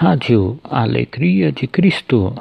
Rádio Alegria de Cristo.